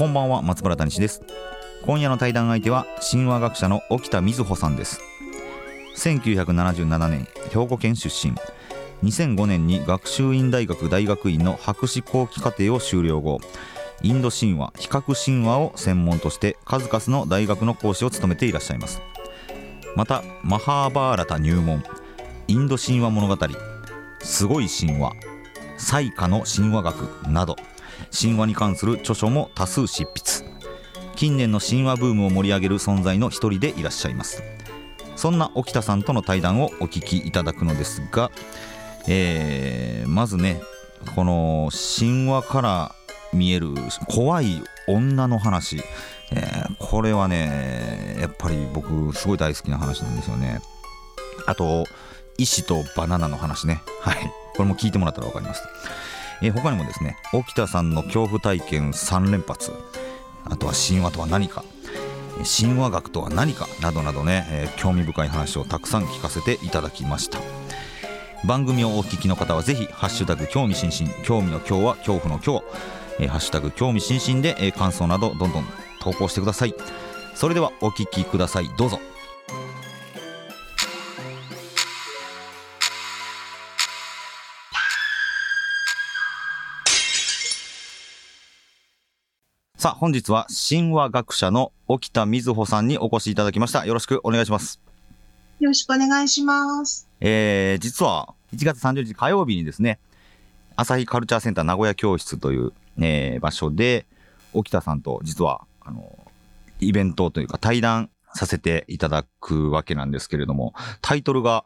こんばんは松原谷氏です。今夜の対談相手は神話学者の沖田瑞穂さんです。1977年兵庫県出身。2005年に学習院大学大学院の博士後期課程を修了後インド神話比較神話を専門として数々の大学の講師を務めていらっしゃいます。またマハーバーラタ入門。インド神話物語。すごい神話。彩花の神話学など。神話に関する著書も多数執筆。近年の神話ブームを盛り上げる存在の一人でいらっしゃいます。そんな沖田さんとの対談をお聞きいただくのですが、えー、まずねこの神話から見える怖い女の話、えー、これはねやっぱり僕すごい大好きな話なんですよね。あと石とバナナの話ね。はい。これも聞いてもらったら分かります、えー、他にもですね沖田さんの恐怖体験3連発。あとは神話とは何か。神話学とは何か。などなどね、えー、興味深い話をたくさん聞かせていただきました。番組をお聞きの方はぜひハッシュタグ興味津々。興味の今日は恐怖の今日、えー、ハッシュタグ興味津々で、えー、感想などどんどん投稿してください。それではお聞きください。どうぞ。さあ、本日は神話学者の沖田瑞穂さんにお越しいただきました。よろしくお願いします。よろしくお願いします。えー、実は1月30日火曜日にですね、朝日カルチャーセンター名古屋教室という、えー、場所で、沖田さんと実は、あの、イベントというか対談させていただくわけなんですけれども、タイトルが、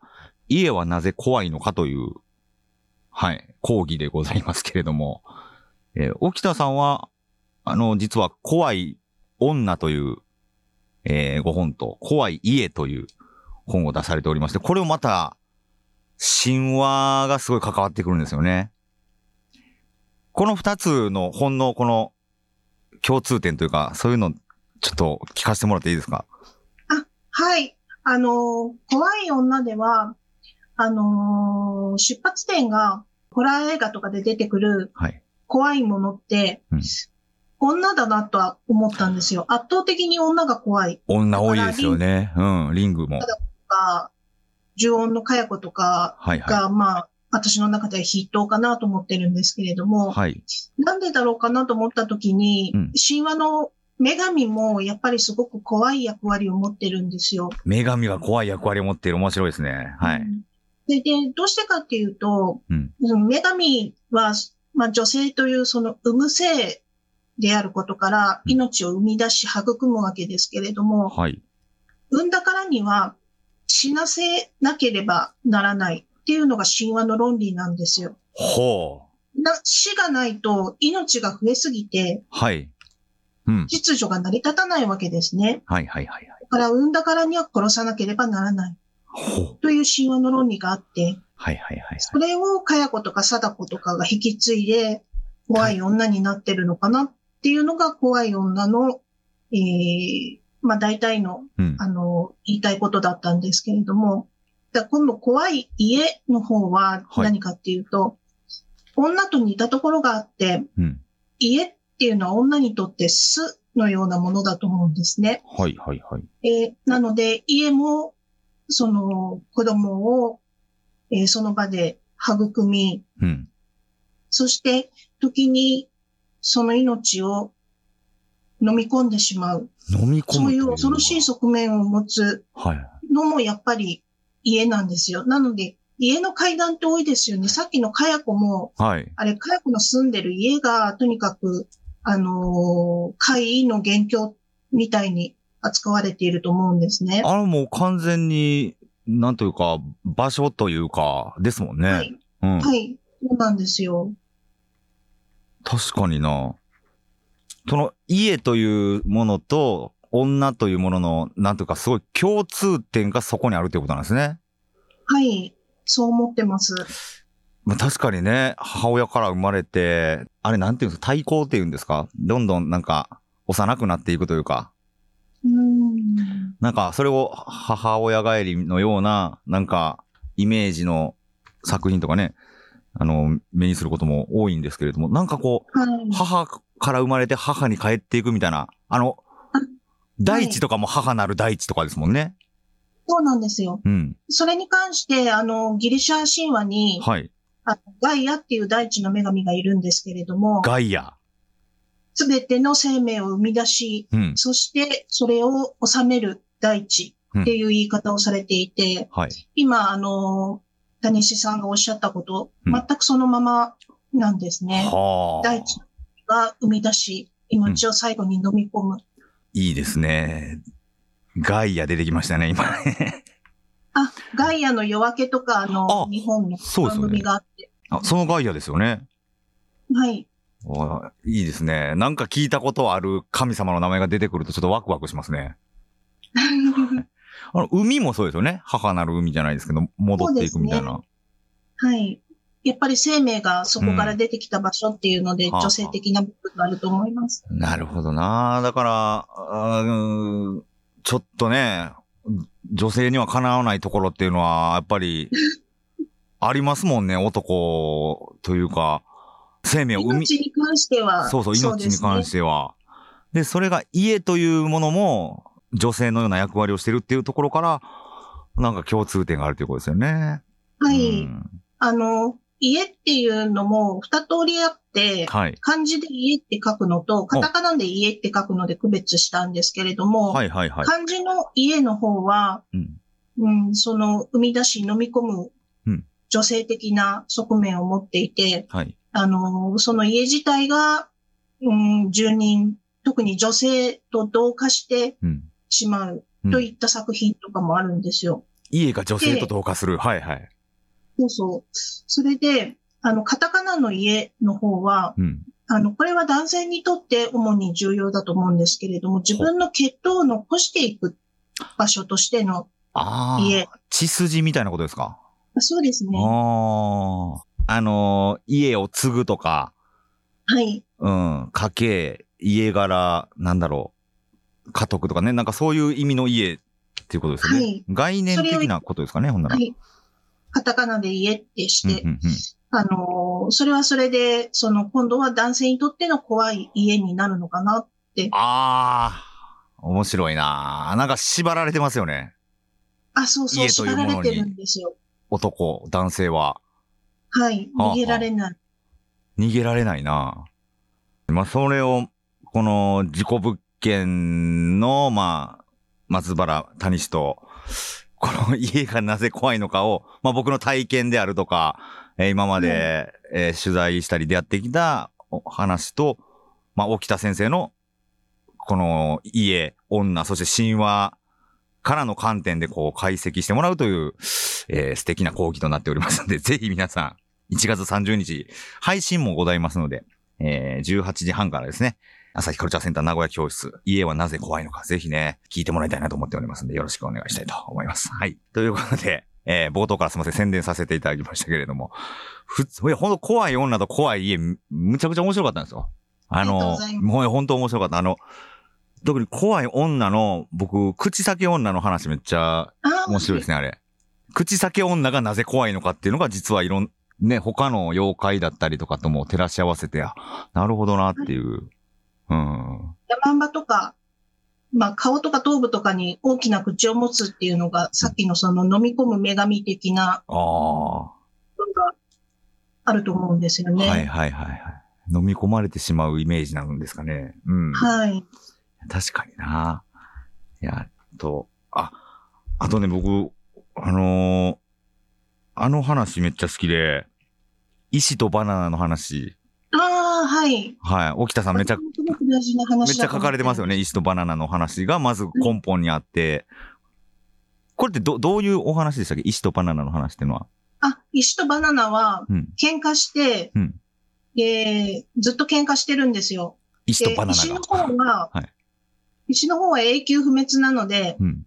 家はなぜ怖いのかという、はい、講義でございますけれども、えー、沖田さんは、あの、実は怖い女という、えー、ご本と、怖い家という本を出されておりまして、これをまた、神話がすごい関わってくるんですよね。この二つの本のこの共通点というか、そういうのちょっと聞かせてもらっていいですか？あ、はい。あの、怖い女では、あのー、出発点がホラー映画とかで出てくる怖いものって、はいうん、女だなとは思ったんですよ。圧倒的に女が怖い。女多いですよね。うん、リングも。呪音のかや子とかが、はいはい、まあ、私の中では筆頭かなと思ってるんですけれども、はい、なんでだろうかなと思った時に、うん、神話の女神もやっぱりすごく怖い役割を持ってるんですよ。女神が怖い役割を持っている面白いですね。はい。うん、でで、どうしてかっていうと、うん、女神は、まあ、女性というその産む性であることから命を生み出し育むわけですけれども、はい、産んだからには死なせなければならないっていうのが神話の論理なんですよ。ほう。な死がないと命が増えすぎて、はい。うん、秩序が成り立たないわけですね。はいはいはい、はい。だから産んだからには殺さなければならない。ほう。という神話の論理があって、はいはいはい、はい。それをかや子とか貞子とかが引き継いで、怖い女になってるのかなっっていうのが怖い女の、えー、まあ大体の、うん、あの、言いたいことだったんですけれども、今度怖い家の方は何かっていうと、はい、女と似たところがあって、うん、家っていうのは女にとって巣のようなものだと思うんですね。はいはいはい。えー、なので家も、その子供を、えー、その場で育み、うん、そして時にその命を飲み込んでしまう。飲み込むそういう恐ろしい側面を持つのもやっぱり家なんですよ。なので、家の階段って多いですよね。さっきのかや子も、はい、あれ、かや子の住んでる家が、とにかく、あのー、怪異の元凶みたいに扱われていると思うんですね。あれもう完全に、なんというか、場所というか、ですもんね。はい。うん、はい。そうなんですよ。確かにな。その家というものと女というものの、なんとかすごい共通点がそこにあるということなんですね。はい。そう思ってます。まあ、確かにね、母親から生まれて、あれなんていうんですか、対抗っていうんですか？どんどんなんか幼くなっていくというか。うん。なんかそれを母親帰りのような、なんかイメージの作品とかね、あの、目にすることも多いんですけれども、なんかこう、はい、母から生まれて母に帰っていくみたいな、あの、大地とかも母なる大地とかですもんね。そうなんですよ。うん。それに関して、あの、ギリシャ神話に、はい。あガイアっていう大地の女神がいるんですけれども、ガイア。すべての生命を生み出し、うん、そしてそれを治める大地っていう言い方をされていて、うんはい、今、あの、谷西さんがおっしゃったこと、うん、全くそのままなんですね。大地が生み出し、命を最後に飲み込む。いいですね。ガイア出てきましたね、今ね。あ、ガイアの夜明けとか、あの、日本の番組があって。あ、そのガイアですよね。はい。いいですね。なんか聞いたことある神様の名前が出てくるとちょっとワクワクしますね。あの海もそうですよね。母なる海じゃないですけど、戻っていくみたいな。ね、はい。やっぱり生命がそこから出てきた場所っていうので、女性的な部分があると思います。なるほどな。だから、うん、ちょっとね、女性にはかなわないところっていうのは、やっぱり、ありますもんね、男というか、生命を生み。命に関しては。そうそう、命に関しては。で、ね、それが家というものも、女性のような役割をしてるっていうところから、なんか共通点があるということですよね。はい。うん、あの、家っていうのも二通りあって、はい、漢字で家って書くのと、カタカナで家って書くので区別したんですけれども、はいはいはい、漢字の家の方は、うん、うん、その生み出し飲み込む女性的な側面を持っていて、はい、あの、その家自体が、うん、住人、特に女性と同化してしまうといった作品とかもあるんですよ。うん、家が女性と同化する。はいはい。そうそう。それで、あの、カタカナの家の方は、うん、あの、これは男性にとって主に重要だと思うんですけれども、自分の血統を残していく場所としての家。血筋みたいなことですか？そうですね。ああの家を継ぐとか。はい。うん。家系、家柄、なんだろう。家督とかね、なんかそういう意味の家っていうことですよね。はい。概念的なことですかね、ほんなら。はい。カタカナで家ってして、うんうんうん、あの、それはそれで、その、今度は男性にとっての怖い家になるのかなって。ああ、面白いななんか縛られてますよね。あ、そうそう、縛られてるんですよ。男、男性は。はい、逃げられない。はあ、逃げられないなまあ、それを、この事故物件の、まあ、松原谷氏と、この家がなぜ怖いのかを、まあ僕の体験であるとか、えー、今まで、うん、えー、取材したり出会ってきた話と、まあ沖田先生の、この家、女、そして神話からの観点でこう解析してもらうという、えー、素敵な講義となっておりますので、ぜひ皆さん、1月30日、配信もございますので、えー、18時半からですね、朝日カルチャーセンター名古屋教室、家はなぜ怖いのか、ぜひね、聞いてもらいたいなと思っておりますので、よろしくお願いしたいと思います。はい。ということで、えー、冒頭からすみません、宣伝させていただきましたけれども、ふつ、いや、ほんと怖い女と怖い家、むちゃくちゃ面白かったんですよ。あの、もう本当面白かった。あの、特に怖い女の、僕、口先女の話めっちゃ面白いですね、あれ。口先女がなぜ怖いのかっていうのが実はいろん、ね、他の妖怪だったりとかとも照らし合わせて、あ、なるほどなっていう。うん。山んばとか、まあ、顔とか頭部とかに大きな口を持つっていうのが、さっきのその飲み込む女神的な、ああ。があると思うんですよね。はいはいはいはい。飲み込まれてしまうイメージなんですかね。うん。はい。確かにな。いや、と、あ、あとね、僕、あのー、あの話めっちゃ好きで、石とバナナの話。はい。はい。沖田さんめっちゃ、めっちゃ書かれてますよね。石とバナナの話がまず根本にあって。これってど、どういうお話でしたっけ？石とバナナの話っていうのは。あ、石とバナナは、喧嘩して、うん、えー、ずっと喧嘩してるんですよ。石とバナナ石の方は、はい、石の方は永久不滅なので、うん、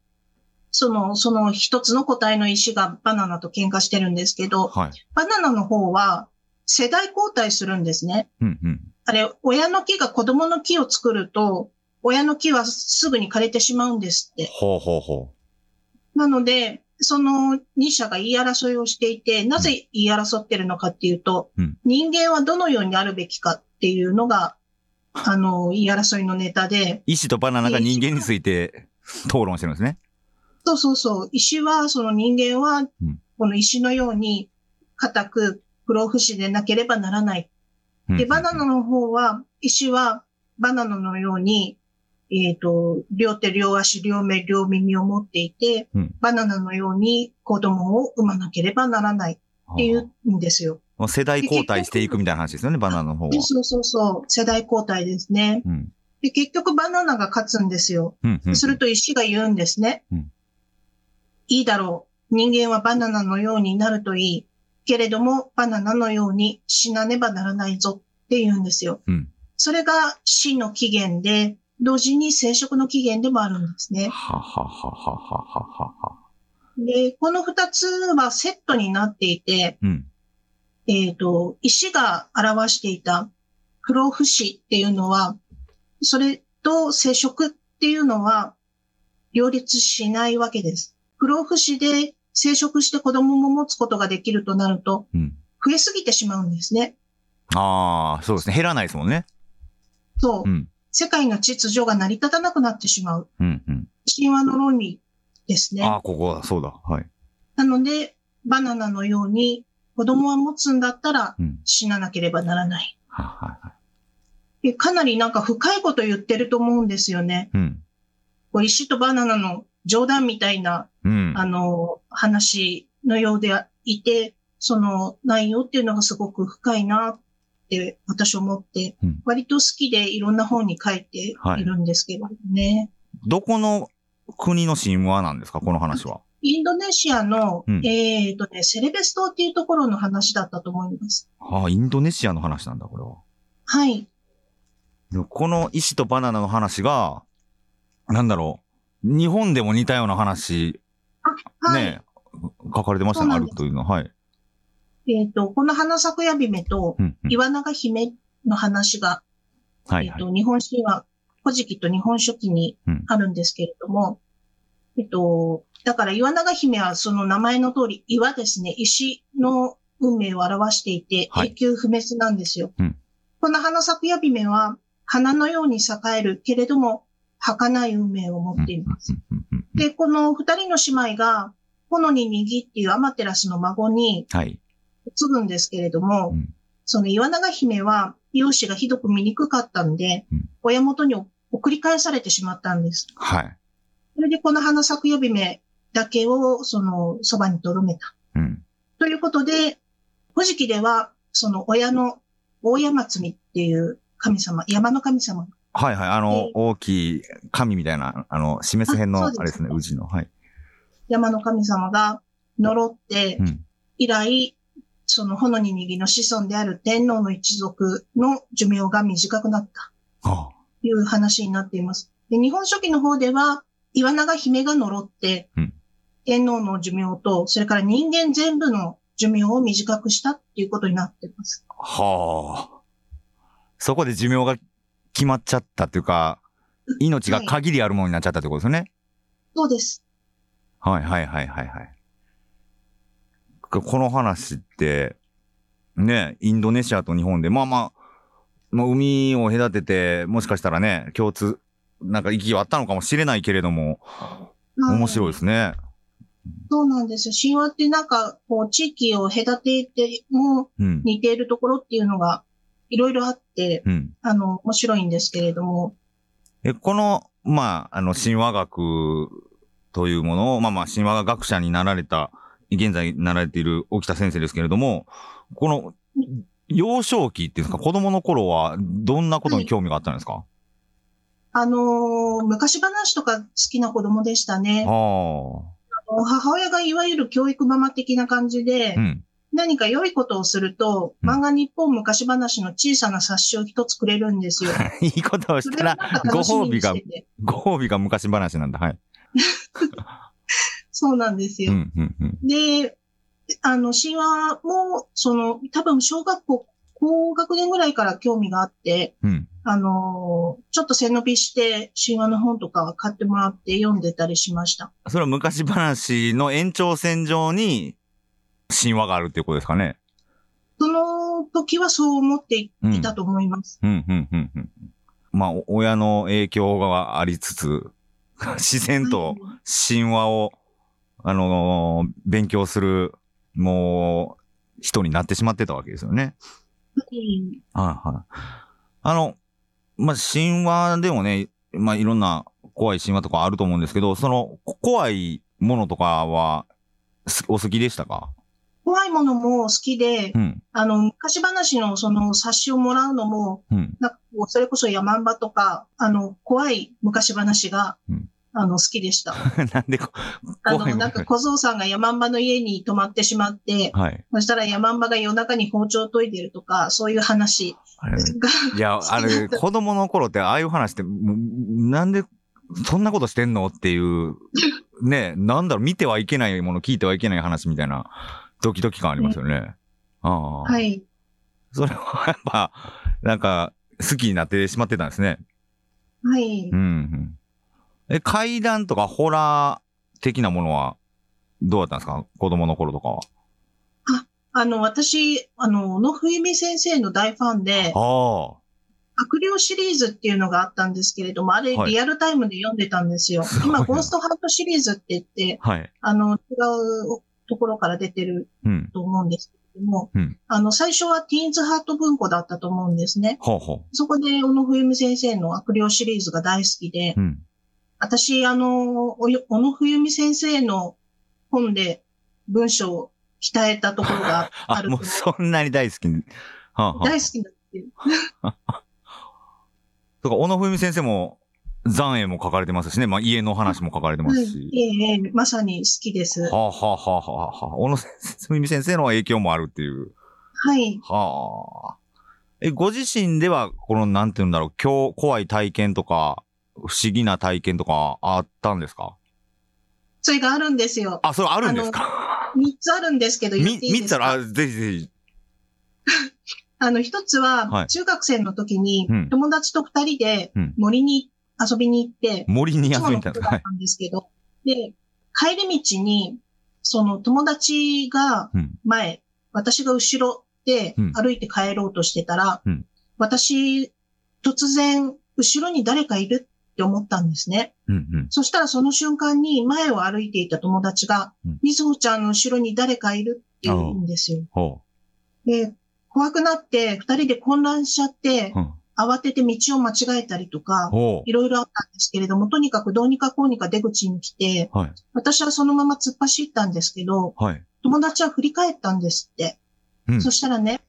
その、その一つの個体の石がバナナと喧嘩してるんですけど、はい、バナナの方は世代交代するんですね。うんうん、あれ、親の木が子供の木を作ると、親の木はすぐに枯れてしまうんですって。ほうほうほう。なので、その2社が言い争いをしていて、なぜ言い争ってるのかっていうと、うん、人間はどのようにあるべきかっていうのが、あの、言い争いのネタで。石とバナナが人間について討論してるんですね。そうそうそう。石は、その人間は、この石のように硬く不老不死でなければならない。で、バナナの方は、石はバナナのようにえっ、ー、と、両手、両足、両目、両耳を持っていて、うん、バナナのように子供を産まなければならないっていうんですよ。世代交代していくみたいな話ですよね、バナナの方は。そうそうそう、世代交代ですね。うん、で結局バナナが勝つんですよ。うんうんうん、すると石が言うんですね。うん、いいだろう。人間はバナナのようになるといい。けれども、バナナのように死なねばならないぞって言うんですよ。うん、それが死の起源で、同時に生殖の起源でもあるんですね。ははははははは。で、この二つはセットになっていて、うん、えっ、ー、と、石が表していた不老不死っていうのは、それと生殖っていうのは両立しないわけです。不老不死で生殖して子供も持つことができるとなると、増えすぎてしまうんですね。うん、ああ、そうですね。減らないですもんね。そう。うん世界の秩序が成り立たなくなってしまう。うんうん、神話の論理ですね。ああ、ここは、そうだ。はい。なので、バナナのように子供は持つんだったら死ななければならない。うん、ははかなりなんか深いこと言ってると思うんですよね。うん、こう石とバナナの冗談みたいな、うん、あの、話のようでいて、その内容っていうのがすごく深いなって私思って、割と好きでいろんな本に書いているんですけどね。はい、どこの国の神話なんですか、この話は。インドネシアの、うん、えっ、ー、とね、セレベス島っていうところの話だったと思います。ああ、インドネシアの話なんだ、これは。はい。この石とバナナの話が、なんだろう、日本でも似たような話、はい、ね、書かれてましたね、歩くというのは。はい。えっ、ー、と、この花咲くやびめと、岩永姫の話が、うんうん、えっ、ー、と、日本神話、古事記と日本書紀にあるんですけれども、うん、えっと、だから岩永姫はその名前の通り岩ですね、石の運命を表していて、永久不滅なんですよ。はいうん、この花咲くやびめは、花のように栄えるけれども、儚い運命を持っています。で、この二人の姉妹が、炎に握っていうアマテラスの孫に、はい、継ぐんですけれども、うん、その岩永姫は容姿がひどく見にくかったんで、うん、親元に送り返されてしまったんです。はい。それでこの花咲く呼び目だけをそのそばに留めた。うん。ということで、古事記ではその親の大山積っていう神様、山の神様。はいはい。あの、大きい神みたいな、あの、示す辺の、あれですね、宇治の。はい。山の神様が呪って、以来、その炎に右の子孫である天皇の一族の寿命が短くなったという話になっています。で日本書紀の方では、岩永姫が呪って、天皇の寿命と、それから人間全部の寿命を短くしたっていうことになっています。はあ。そこで寿命が決まっちゃったっていうか、命が限りあるものになっちゃったってことですよね？はい、そうです。はいはいはいはいはい。この話って、ね、インドネシアと日本で、まあまあ、まあ、海を隔てて、もしかしたらね、共通、なんか意義はあったのかもしれないけれども、面白いですね。そうなんですよ。神話ってなんか、こう、地域を隔てても似ているところっていうのがいろいろあって、うん、あの、面白いんですけれども。え、この、まあ、あの、神話学というものを、まあまあ、神話学者になられた現在なられている沖田先生ですけれども、この幼少期っていうんですか、子供の頃はどんなことに興味があったんですか、はい、あのー、昔話とか好きな子供でしたね。あの母親がいわゆる教育ママ的な感じで、うん、何か良いことをすると、漫画日本昔話の小さな冊子を一つくれるんですよ。いいことをしたら、ご褒美が、ご褒美が昔話なんだ。はい。そうなんですよ。うんうんうん、で、あの、神話も、その、多分小学校、高学年ぐらいから興味があって、うん、あの、ちょっと背伸びして神話の本とか買ってもらって読んでたりしました。それは昔話の延長線上に神話があるっていうことですかね。その時はそう思っていたと思います。うん、うん、うん、うん。まあ、親の影響がありつつ、自然と神話を、あのー、勉強する、もう、人になってしまってたわけですよね。はいはい。あの、まあ、神話でもね、まあ、いろんな怖い神話とかあると思うんですけど、その、怖いものとかは、お好きでしたか？怖いものも好きで、うん、あの、昔話のその冊子をもらうのも、うん、なんかそれこそ山んばとか、あの、怖い昔話が、うん、あの、好きでした。なんであの、なんか小僧さんが山んばの家に泊まってしまって、はい、そしたら山んばが夜中に包丁を研いでるとか、そういう話い。や、あれ、子供の頃ってああいう話って、なんでそんなことしてんの？っていう、ね、なんだろう、見てはいけないもの、聞いてはいけない話みたいな、ドキドキ感ありますよね。ああ。はい。それはやっぱ、なんか、好きになってしまってたんですね。はい。うん、うん。え、階段とかホラー的なものは、どうだったんですか？子供の頃とかは。あの、私、あの、小野冬美先生の大ファンで、悪霊シリーズっていうのがあったんですけれども、あれリアルタイムで読んでたんですよ。はい、今、ゴーストハートシリーズって言って、はい、あの、違うところから出てると思うんですけれども、うん、あの、最初はティーンズハート文庫だったと思うんですね。ほうほうそこで、小野冬美先生の悪霊シリーズが大好きで、うん、私、あの、小野冬美先生の本で文章を鍛えたところがある。あ、もうそんなに大好き。はあはあ、大好きなんですよ。とか、小野文先生も、残影も書かれてますしね。まあ、家の話も書かれてますし。ええまさに好きです。はあ、はあはあはあ、小野文先生の影響もあるっていう。はい。はあ。え、ご自身では、この、なんて言うんだろう、今日、怖い体験とか、不思議な体験とか、あったんですか？それがあるんですよ。あ、それあるんですか？三つあるんですけど、言っていいですか？つある、ぜひぜひ。あの、一つは、中学生の時に、友達と二人で森に遊びに行って、森に遊びに行ったんですけど、で、帰り道に、その友達が前、私が後ろで歩いて帰ろうとしてたら、私、突然、後ろに誰かいるって思ったんですね。うんうん、そしたらその瞬間に前を歩いていた友達が、みずほちゃんの後ろに誰かいるって言うんですよ。で、怖くなって二人で混乱しちゃって、うん、慌てて道を間違えたりとか、いろいろあったんですけれども、とにかくどうにかこうにか出口に来て、はい、私はそのまま突っ走ったんですけど、はい、友達は振り返ったんですって。うん、そしたらね、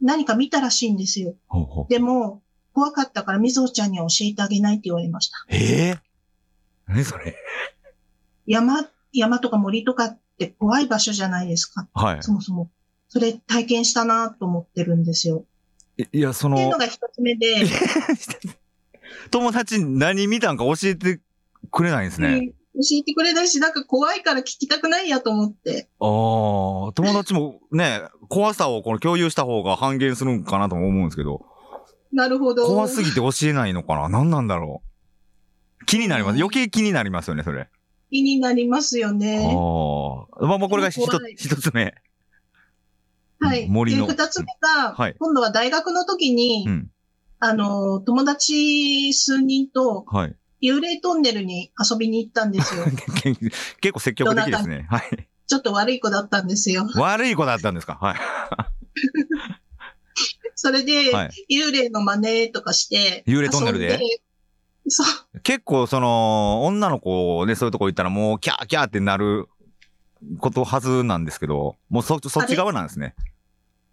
何か見たらしいんですよ。ほうほうでも、怖かったからみぞちゃんには教えてあげないって言われました。ええー、何それ？山、山とか森とかって怖い場所じゃないですか。はい。そもそも。それ体験したなと思ってるんですよ。いや、その。っていうのが一つ目で。友達何見たんか教えてくれないんですね。教えてくれないし、なんか怖いから聞きたくないやと思って。ああ、友達もね、怖さをこの共有した方が半減するんかなとも思うんですけど。なるほど。怖すぎて教えないのかな？何なんだろう？気になります。余計気になりますよね、それ。気になりますよね。ああ。まあまあ、これが一一つ目。はい。森の。で、二つ目が、はい、今度は大学の時に、うん、あの、友達数人と、はい。幽霊トンネルに遊びに行ったんですよ。結構積極的ですね。はい。ちょっと悪い子だったんですよ。悪い子だったんですか？はい。それで、はい、幽霊の真似とかして。幽霊トンネルで？そう。結構、その、女の子ね、そういうとこ行ったらもう、キャーキャーってなることはずなんですけど、もうそ、そっち側なんですね。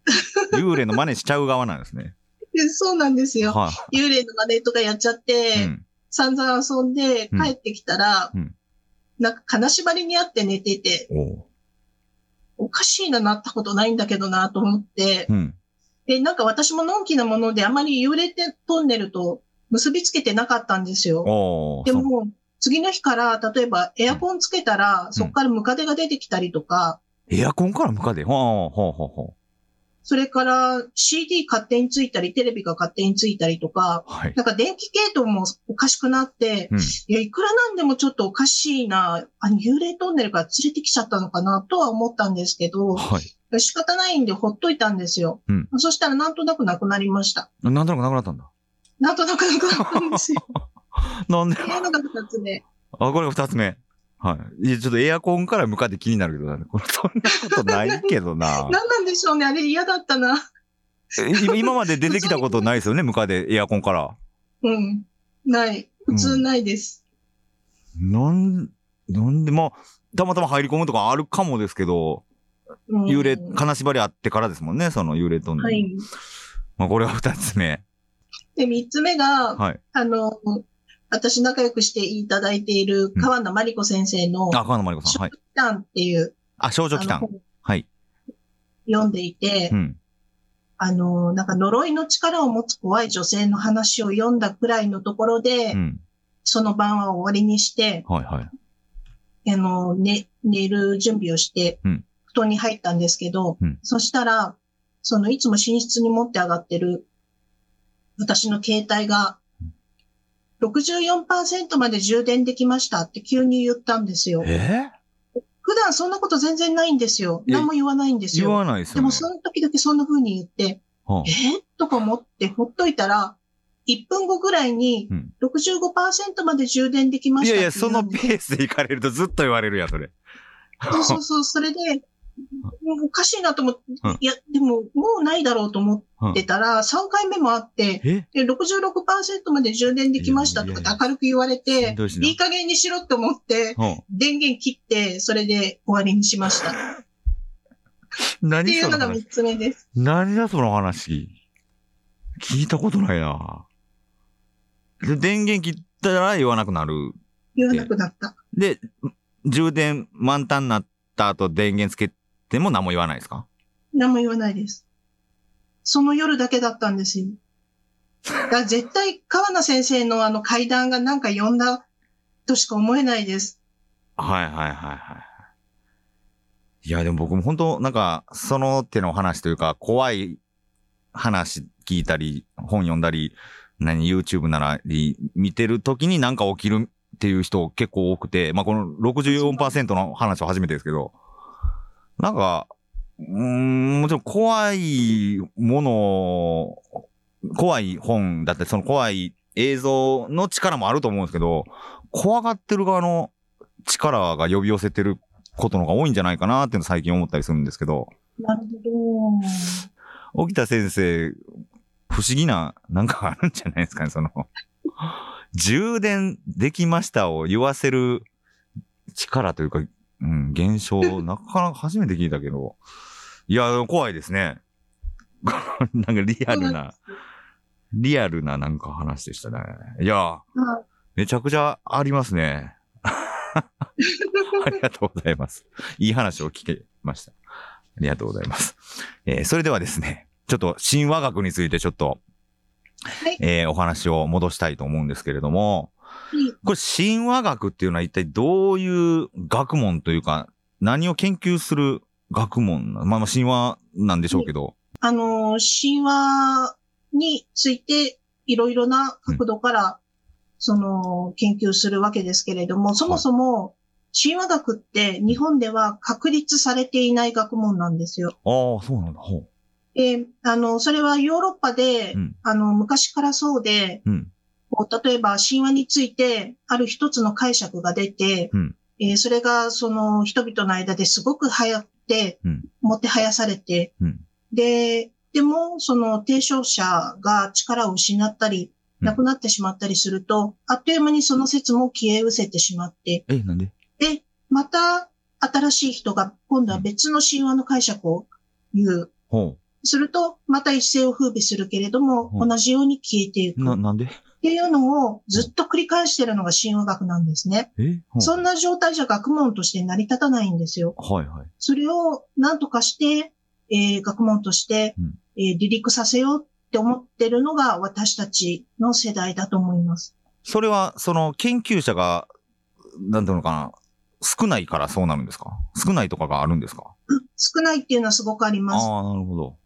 幽霊の真似しちゃう側なんですね。そうなんですよ。はあ、幽霊の真似とかやっちゃって、うん、散々遊んで帰ってきたら、うん、なんか金縛りにあって寝てて、おかしいな、なったことないんだけどなと思って、うん、で、なんか私ものんきなものであまり幽霊トンネルと結びつけてなかったんですよ。でも、次の日から、例えばエアコンつけたら、そこからムカデが出てきたりとか。エアコンからムカデ？ほうほうほうほう。それから CD 勝手についたり、テレビが勝手についたりとか、はい、なんか電気系統もおかしくなって、うん、いや、いくらなんでもちょっとおかしいな、あの幽霊トンネルから連れてきちゃったのかなとは思ったんですけど、はい、仕方ないんでほっといたんですよ。うん、そしたらなんとなくなくなりました。なんとなくなくなったんだ。なんとなくなくなったんですよ。なんで？のが二つ目。あ、これが二つ目。はい。いや、ちょっとエアコンから向かって気になるけどな、これそんなことないけどな。何なんでしょうね。あれ嫌だったな。今まで出てきたことないですよね、向かでエアコンから。うん。ない。普通ないです。うん、なん、なんで、まあ、たまたま入り込むとかあるかもですけど、幽霊、金縛りあってからですもんね、その幽霊とはい。まあ、これは二つ目。で、三つ目が、はい、あの、私仲良くしていただいている川名真理子先生の、あ、川名真理子さん。はい。少女期っていう。あ、少女期間。はい。読んでいて、うん、あの、なんか呪いの力を持つ怖い女性の話を読んだくらいのところで、うん、その晩は終わりにして、はいはい。あの、ね、寝る準備をして、布団に入ったんですけど、うん、そしたら、そのいつも寝室に持って上がってる私の携帯が64%まで充電できましたって急に言ったんですよ。え？ー、普段そんなこと全然ないんですよ。何も言わないんですよ。言わないですよ、ね、でもその時だけそんな風に言って、はあ、え？ー、とか思ってほっといたら、1分後ぐらいに65%まで充電できました、いやいや、そのペースで行かれるとずっと言われるや、それ。そうそうそう、それで、おかしいなと思って、いや、でも、もうないだろうと思ってたら、3回目もあって、で66%まで充電できましたとか明るく言われて、いい加減にしろって思って、電源切って、それで終わりにしました。何っていうのが3つ目です。何だその話？聞いたことないな。で、電源切ったら言わなくなる。言わなくなった。で、充電満タンになった後電源つけでも何も言わないですか？何も言わないです。その夜だけだったんですよ。だ絶対川名先生のあの階段がなんか呼んだとしか思えないです。はいはいはいはい。いやでも僕も本当なんかその手の話というか怖い話聞いたり本読んだり何 YouTube なら見てる時になんか起きるっていう人結構多くて、まあこの64%の話は初めてですけど、なんか、うん、もちろん怖いもの、怖い本だってその怖い映像の力もあると思うんですけど、怖がってる側の力が呼び寄せてることのが多いんじゃないかなっていうの最近思ったりするんですけど。なるほど。沖田先生、不思議な、なんかあるんじゃないですかね、その充電できましたを言わせる力というか、うん、現象、なかなか初めて聞いたけど。いや、怖いですね。なんかリアルな、リアルななんか話でしたね。いや、めちゃくちゃありますね。ありがとうございます。いい話を聞けました。ありがとうございます。えー、それではですね、ちょっと神話学についてちょっと、はい、えー、お話を戻したいと思うんですけれども、これ神話学っていうのは一体どういう学問というか、何を研究する学問まあまあ神話なんでしょうけど。あの、神話についていろいろな角度から、うん、その、研究するわけですけれども、そもそも、神話学って日本では確立されていない学問なんですよ。ああ、そうなんだ。ほう。えあの、それはヨーロッパで、うん、あの、昔からそうで、うん、例えば神話についてある一つの解釈が出て、うん、えー、それがその人々の間ですごく流行って、うん、もてはやされて、うん、で、でもその提唱者が力を失ったり、亡くなってしまったりすると、あっという間にその説も消え失せてしまって、え、なんで？で、また新しい人が今度は別の神話の解釈を言う。すると、また一世を風靡するけれども、同じように消えていく。な、なんで？っていうのをずっと繰り返してるのが神話学なんですね。そんな状態じゃ学問として成り立たないんですよ。はいはい。それを何とかして、えー、学問として、うん、えー、離陸させようって思ってるのが私たちの世代だと思います。それは、その研究者が、なんていうのかな、少ないからそうなるんですか？少ないとかがあるんですか？少ないっていうのはすごくあります。ああ、なるほど。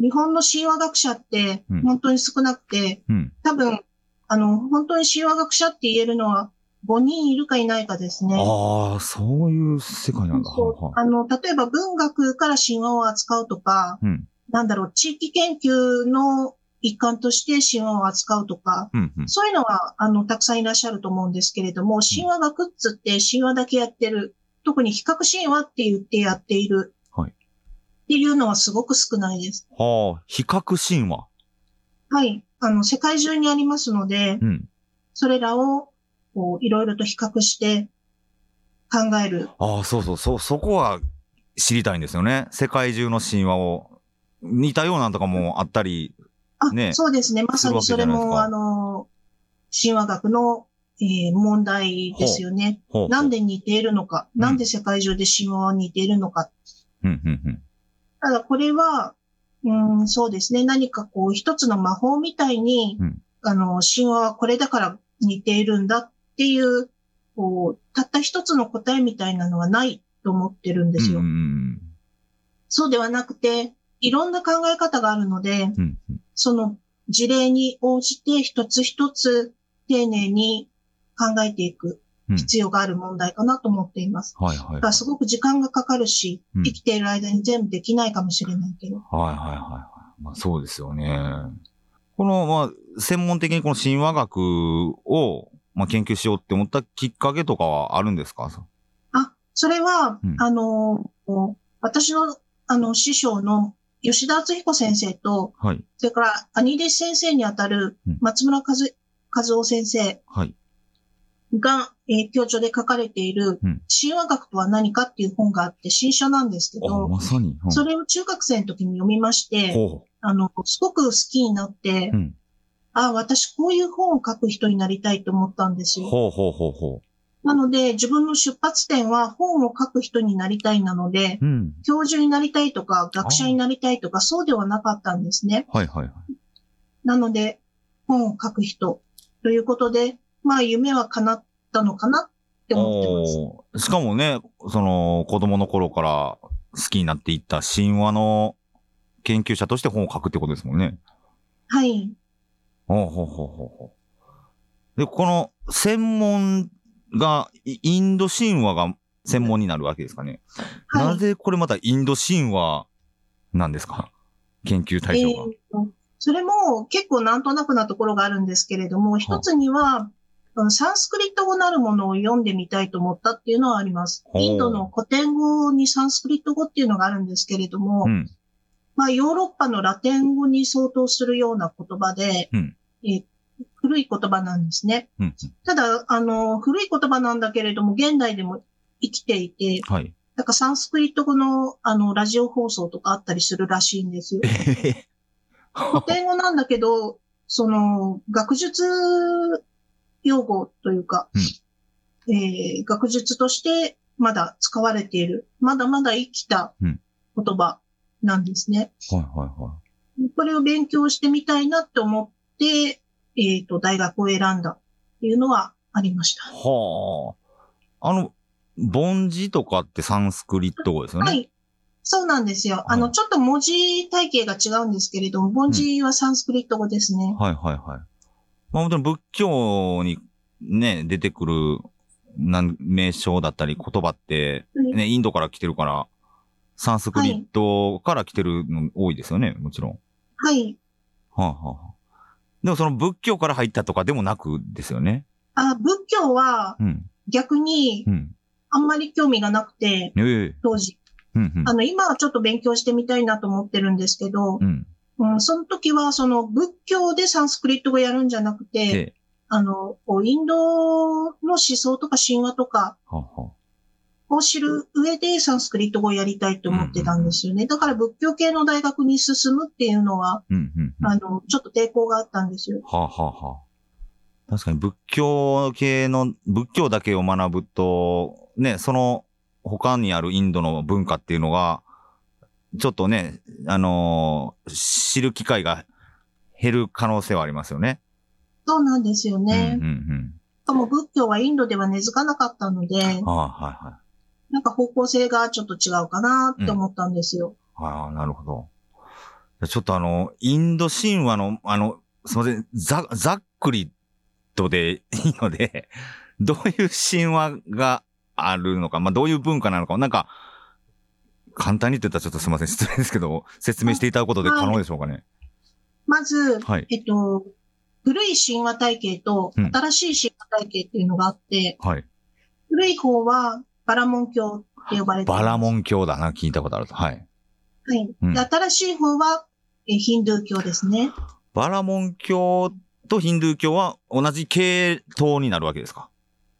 日本の神話学者って本当に少なくて、うん、多分、あの、本当に神話学者って言えるのは5人いるかいないかですね。ああ、そういう世界なんだ。あの、例えば文学から神話を扱うとか、うん、なんだろう、地域研究の一環として神話を扱うとか、うんうん、そういうのは、あの、たくさんいらっしゃると思うんですけれども、神話学っつって神話だけやってる、特に比較神話って言ってやっているっていうのはすごく少ないです。はあ、比較神話。はい。あの、世界中にありますので、うん、それらを、こう、いろいろと比較して考える。ああ、そうそう、そ、そこは知りたいんですよね。世界中の神話を。似たようなとかもあったり、ね。そうですね。まさにそれも、あの、神話学の、えー、問題ですよね。なんで似ているのか、うん、なんで世界中で神話は似ているのか。うんうんうんただこれは、うん、そうですね。何かこう一つの魔法みたいに、うん、あの、神話はこれだから似ているんだっていう、こう、たった一つの答えみたいなのはないと思ってるんですよ。うん、そうではなくて、いろんな考え方があるので、うん、その事例に応じて一つ一つ丁寧に考えていく。必要がある問題かなと思っています。はいはい、だからすごく時間がかかるし、うん、生きている間に全部できないかもしれないけど。はいはいはい。まあそうですよね。この、まあ、専門的にこの神話学を、まあ、研究しようって思ったきっかけとかはあるんですか？あ、それは、うん、あの、私の、あの、師匠の吉田敦彦先生と、はい、それから兄弟子先生にあたる松村和,、和夫先生、はい、が、えー、教著で書かれている、神話学とは何かっていう本があって、新書なんですけど、まさに、それを中学生の時に読みまして、あの、すごく好きになって、うん、あ私こういう本を書く人になりたいと思ったんですよ。ほうほうほうほう。なので、自分の出発点は本を書く人になりたいなので、うん、教授になりたいとか、学者になりたいとか、そうではなかったんですね。はいはいはい。なので、本を書く人ということで、まあ夢は叶ったのかなって思ってます。しかもね、その子供の頃から好きになっていった神話の研究者として本を書くってことですもんね。はい。ほうほうほうほう。で、この専門が、インド神話が専門になるわけですかね。はい、なぜこれまたインド神話なんですか？研究対象が、えー。それも結構なんとなくなところがあるんですけれども、一つには、サンスクリット語なるものを読んでみたいと思ったっていうのはあります。インドの古典語にサンスクリット語っていうのがあるんですけれども、うん、まあヨーロッパのラテン語に相当するような言葉で、うん、え古い言葉なんですね。うん、ただ、あの、古い言葉なんだけれども、現代でも生きていて、はい、だからサンスクリット語の、あの、ラジオ放送とかあったりするらしいんですよ。古典語なんだけど、その、学術用語というか、うん、えー、学術としてまだ使われている、まだまだ生きた言葉なんですね。うん、はいはいはい。これを勉強してみたいなって思って、えっ、ー、と、大学を選んだっていうのはありました。はあ。あの、凡字とかってサンスクリット語ですよね？はい。そうなんですよ。あの、ちょっと文字体系が違うんですけれども、凡字はサンスクリット語ですね。うん、はいはいはい。まあ、本当に仏教にね、出てくる、名称だったり言葉って、ね、インドから来てるから、サンスクリットから来てるの多いですよね、はい、もちろん。はい。はあ、はあ、でもその仏教から入ったとかでもなくですよね？あ、仏教は、逆に、あんまり興味がなくて、うん、当時。うんうん、あの、今はちょっと勉強してみたいなと思ってるんですけど、うん、うん、その時は、その仏教でサンスクリット語やるんじゃなくて、あの、インドの思想とか神話とかを知る上でサンスクリット語をやりたいと思ってたんですよね。だから仏教系の大学に進むっていうのは、あの、ちょっと抵抗があったんですよ。はあはあはあ、確かに仏教系の、仏教だけを学ぶと、ね、その他にあるインドの文化っていうのが、ちょっとね、あのー、知る機会が減る可能性はありますよね。そうなんですよね。うんうんうん、しかも仏教はインドでは根付かなかったので、あはいはい、なんか方向性がちょっと違うかなって思ったんですよ。うん、ああ、なるほど。ちょっとあの、インド神話の、あの、すみません、ざ、ざっくりとでいいので、どういう神話があるのか、まあ、どういう文化なのか、なんか、簡単に言ってたらちょっとすみません、失礼ですけど、説明していただくことで可能でしょうかね。まず、はい、えっと、古い神話体系と新しい神話体系っていうのがあって、うん、はい、古い方はバラモン教って呼ばれてバラモン教だな、聞いたことあると。はい。はい。うん、新しい方はえヒンドゥー教ですね。バラモン教とヒンドゥー教は同じ系統になるわけですか？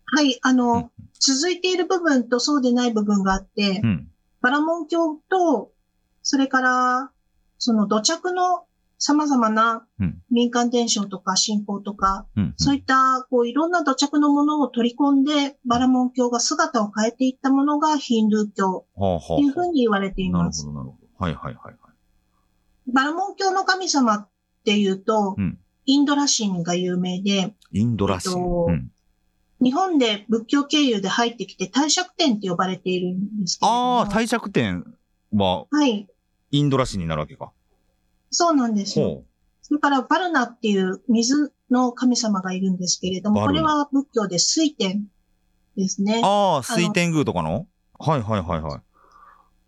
はい、あの、うん、続いている部分とそうでない部分があって、うん、バラモン教と、それから、その土着の様々な民間伝承とか信仰とか、うん、そういったこういろんな土着のものを取り込んで、バラモン教が姿を変えていったものがヒンドゥー教というふうに言われています。なるほど、なるほど。はいはいはい。バラモン教の神様っていうと、うん、インドラ神が有名で、インドラ神、えっとうん、日本で仏教経由で入ってきて帝釈天って呼ばれているんですけどああ、帝釈天は、はい。インドラ神になるわけか。そうなんですよ。それからバルナっていう水の神様がいるんですけれども、これは仏教で水天ですね。ああ、水天宮とかの？はいはいはいはい。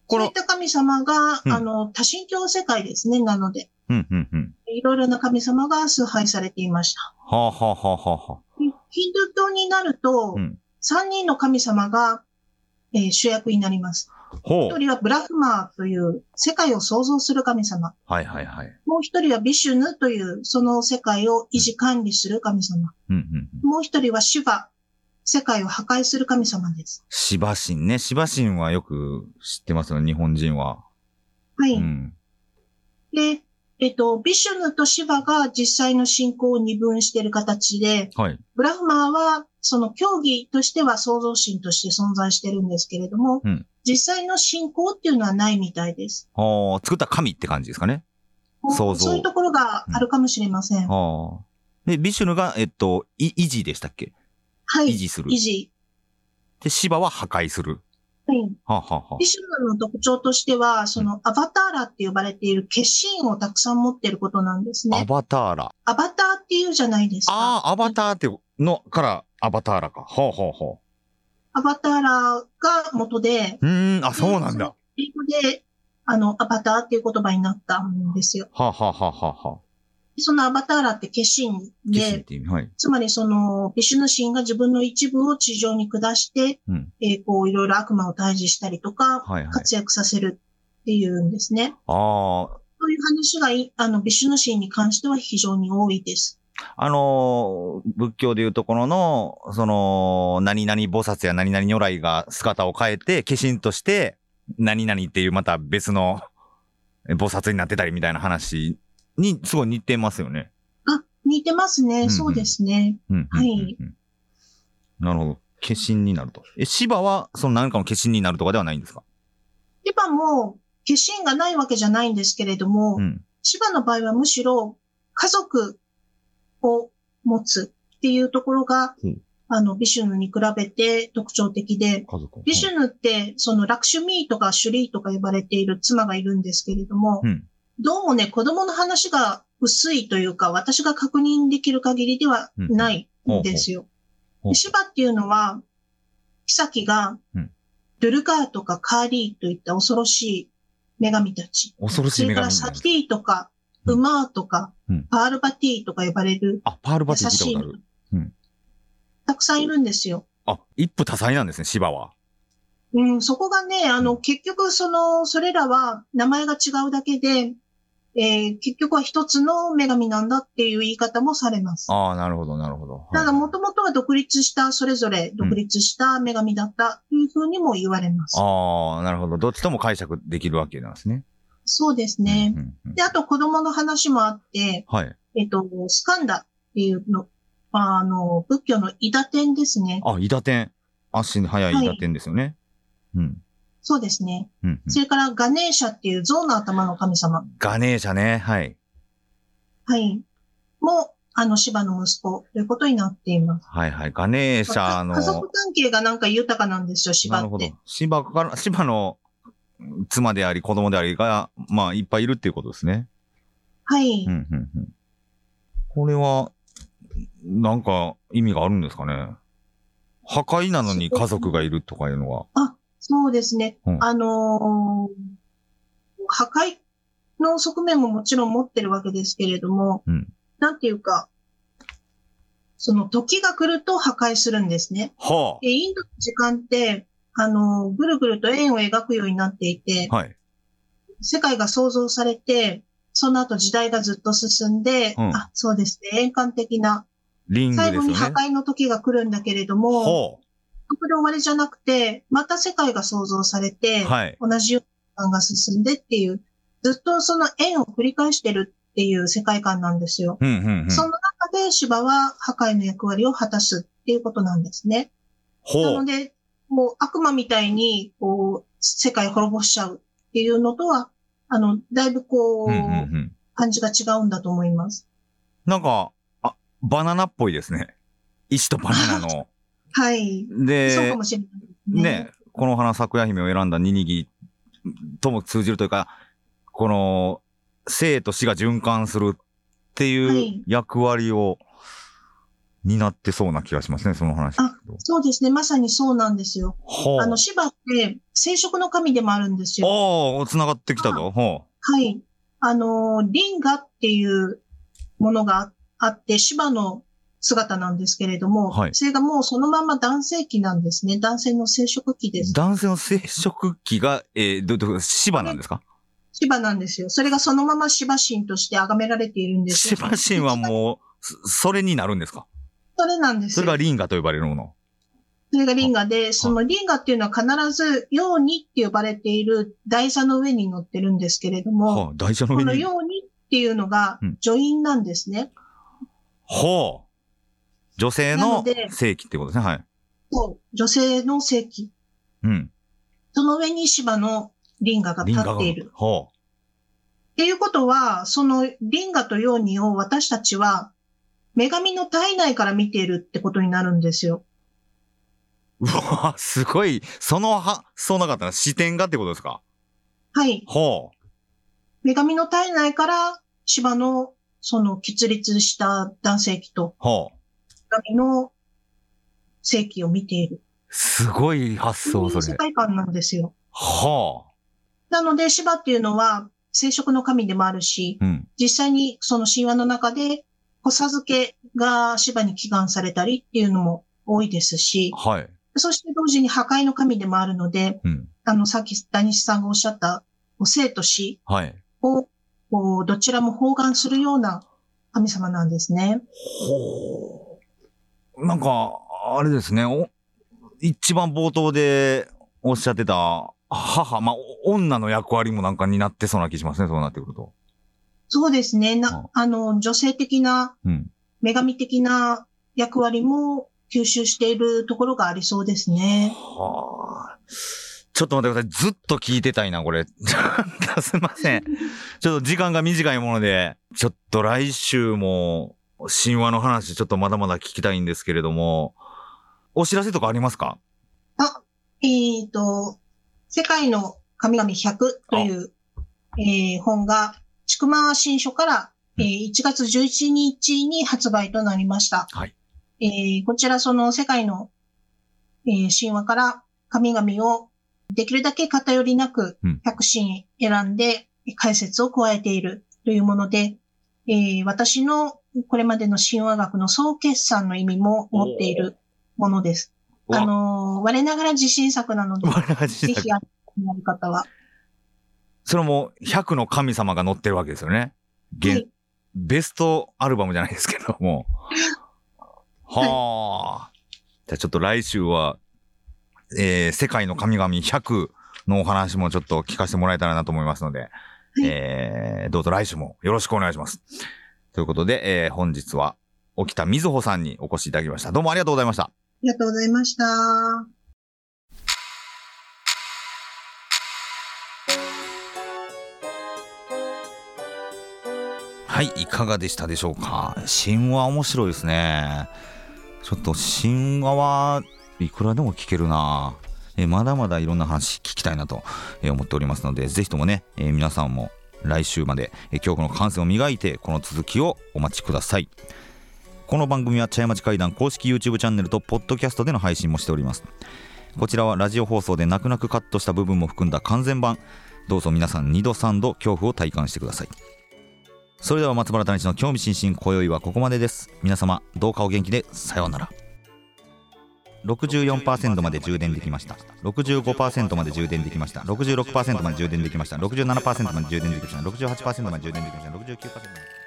そういった神様が、うん、あの、多神教世界ですね、なので。うんうんうん。いろいろな神様が崇拝されていました。はあ、はあはあはあ、ヒンドゥー教になると、うん、3人の神様が、えー、主役になります。一人はブラフマーという世界を創造する神様。はいはいはい。もう一人はビシュヌというその世界を維持管理する神様。うんうんうん、もう一人はシュバ、世界を破壊する神様です。シバ神ね。シバ神はよく知ってますよね、日本人は。はい。うん、で、えっと、ビシュヌとシバが実際の信仰を二分している形で、はい、ブラフマーはその競技としては創造神として存在してるんですけれども、うん、実際の信仰っていうのはないみたいです。あ作った神って感じですかね。創造。そういうところがあるかもしれません。うん、で、ビシュヌが、えっと、維持でしたっけ？はい。維持する。維持。で、シバは破壊する。はい。はははビシュヌの特徴としては、そのアバターラって呼ばれている決心をたくさん持っていることなんですね。アバターラ。アバターっていうじゃないですか。ああ、アバターってのからアバターラか。ほうほうほう。アバターラが元で。うん、あ、そうなんだ。英語で、あの、アバターっていう言葉になったんですよ。はあ、はあはははそのアバターラって化身で、はい、つまりその、ビシュヌ神が自分の一部を地上に下して、うん、えー、こう、いろいろ悪魔を退治したりとか、はいはい、活躍させるっていうんですね。ああ。そういう話が、あの、ビシュヌ神に関しては非常に多いです。あのー、仏教でいうところの、その、何々菩薩や何々如来が姿を変えて、化身として、何々っていうまた別の菩薩になってたりみたいな話にすごい似てますよね。あ、似てますね。うんうん、そうですね。うん、はい。なるほど。化身になると。え、芝は、その何かの化身になるとかではないんですか？芝も、化身がないわけじゃないんですけれども、うん、芝の場合はむしろ、家族を持つっていうところが、うん、あの、ビシュヌに比べて特徴的で、ビシュヌって、そのラクシュミーとかシュリーとか呼ばれている妻がいるんですけれども、うん、どうもね、子供の話が薄いというか、私が確認できる限りではないんですよ。うん、シバっていうのは、妃が、ルルガーとかカーリーといった恐ろしい女神たち。恐ろしい女神たち。それからサティとか、ウマーとか、うん、パールバティとか呼ばれる。あ、パールバティ聞いたことある。うん。たくさんいるんですよ。あ、一夫多妻なんですね、芝は。うん、そこがね、あの、結局、その、それらは名前が違うだけで、えー、結局は一つの女神なんだっていう言い方もされます。ああ、なるほど、なるほど。ただ、もともとは独立した、それぞれ独立した女神だったというふうにも言われます。うん、ああ、なるほど。どっちとも解釈できるわけなんですね。そうですね。うんうんうん、で、あと子供の話もあって、はい。えっと、スカンダっていうの、あの、仏教の伊達天ですね。あ、伊達天。足の速い伊達天ですよね。はい、うん。そうですね。うん、うん、それからガネーシャっていう象の頭の神様。ガネーシャね。はい。はい。も、あの、芝の息子ということになっています。はいはい。ガネーシャの。家族関係がなんか豊かなんですよ、芝って。なるほど。芝から、芝の妻であり子供でありが、まあ、いっぱいいるっていうことですね。はい。うんうんうん、これは、なんか意味があるんですかね。破壊なのに家族がいるとかいうのは。あ、そうですね。うん、あのー、破壊の側面ももちろん持ってるわけですけれども、うん、なんていうか、その時が来ると破壊するんですね。はあ、でインドの時間って、あの、ぐるぐると円を描くようになっていて、はい、世界が創造されて、その後時代がずっと進んで、うん、あ、そうですね、円環的な、最後に破壊の時が来るんだけれども、ここで終わりじゃなくて、また世界が創造されて、はい、同じようなが進んでっていう、ずっとその円を繰り返してるっていう世界観なんですよ。うんうんうん、その中で芝は破壊の役割を果たすっていうことなんですね。なので、もう悪魔みたいに、こう、世界滅ぼしちゃうっていうのとは、あの、だいぶこう、うんうんうん、感じが違うんだと思います。なんか、あ、バナナっぽいですね。石とバナナの。はい。で、そうかもしれないね。ね、この花咲夜姫を選んだニニギとも通じるというか、この、生と死が循環するっていう役割をになってそうな気がしますね、その話。あ、そうですね。まさにそうなんですよ。はあ、あの、芝って生殖の神でもあるんですよ。ああ、繋がってきたぞ。はあ、はい。あの、リンガっていうものがあって、芝の姿なんですけれども、はい、それがもうそのまま男性器なんですね。男性の生殖器です。男性の生殖器が、えー、ど、ど、芝なんですか？芝なんですよ。それがそのまま芝神として崇められているんですよ。芝神はもう、それになるんですか？それなんですそれがリンガと呼ばれるもの。それがリンガで、そのリンガっていうのは必ず、ようにって呼ばれている台座の上に乗ってるんですけれども、はあ、台座の上にこのようにっていうのが、女院なんですね。は、う、あ、女性の正規ってことですね、はい。そう、女性の正規。うん。その上に芝のリンガが立っている。はあ、っていうことは、そのリンガとヨーニを私たちは女神の体内から見ているってことになるんですよ。うわ、すごい。そのは、そうなかったな。視点がってことですか？はい。ほう。女神の体内から芝の、その、喫立した男性器と、ほう。神の性器を見ている。すごい発想、それ。世界観なんですよ。はあ。なので、芝っていうのは、生殖の神でもあるし、うん、実際にその神話の中で子授けが芝に祈願されたりっていうのも多いですし、はい。そして同時に破壊の神でもあるので、うん、あの、さっきダニシさんがおっしゃった、生と死を、はい、こうどちらも包含するような神様なんですね。ほう。なんか、あれですね、お一番冒頭でおっしゃってた母、まあ、女の役割もなんかになってそうな気しますね、そうなってくると。そうですね。な、あの、女性的な、女神的な役割も吸収しているところがありそうですね。はあ。ちょっと待ってください。ずっと聞いてたいな、これ。すいません。ちょっと時間が短いもので、ちょっと来週も神話の話ちょっとまだまだ聞きたいんですけれども、お知らせとかありますか？あ、えっ、ー、と、世界の神々100という、えー、本がちくま新書から、えー、1月11日に発売となりました。はい。えー、こちらその世界の、えー、神話から神々をできるだけ偏りなく100神選んで解説を加えているというもので、えー、私のこれまでの神話学の総決算の意味も持っているものです。あのー、我ながら自信作なので、ぜひやる方はそれも100の神様が載ってるわけですよね。はい、ベストアルバムじゃないですけども。はあ。じゃあちょっと来週は、えー、世界の神々100のお話もちょっと聞かせてもらえたらなと思いますので、はい、えー、どうぞ来週もよろしくお願いします。ということで、えー、本日は、沖田瑞穂さんにお越しいただきました。どうもありがとうございました。ありがとうございました。はいいかがでしたでしょうか？神話面白いですね。ちょっと神話はいくらでも聞けるな。えまだまだいろんな話聞きたいなと思っておりますのでぜひともね、え皆さんも来週まで。恐怖の感性を磨いてこの続きをお待ちください。この番組は茶屋町会談公式 YouTube チャンネルとポッドキャストでの配信もしております。こちらはラジオ放送で泣く泣くカットした部分も含んだ完全版。どうぞ皆さん2度3度恐怖を体感してください。それでは松原谷氏の興味津々今宵はここまでです。皆様どうかお元気でさようなら。64%まで充電できました。65%まで充電できました。66%まで充電できました。67%まで充電できました。68%まで充電できました。69%まで。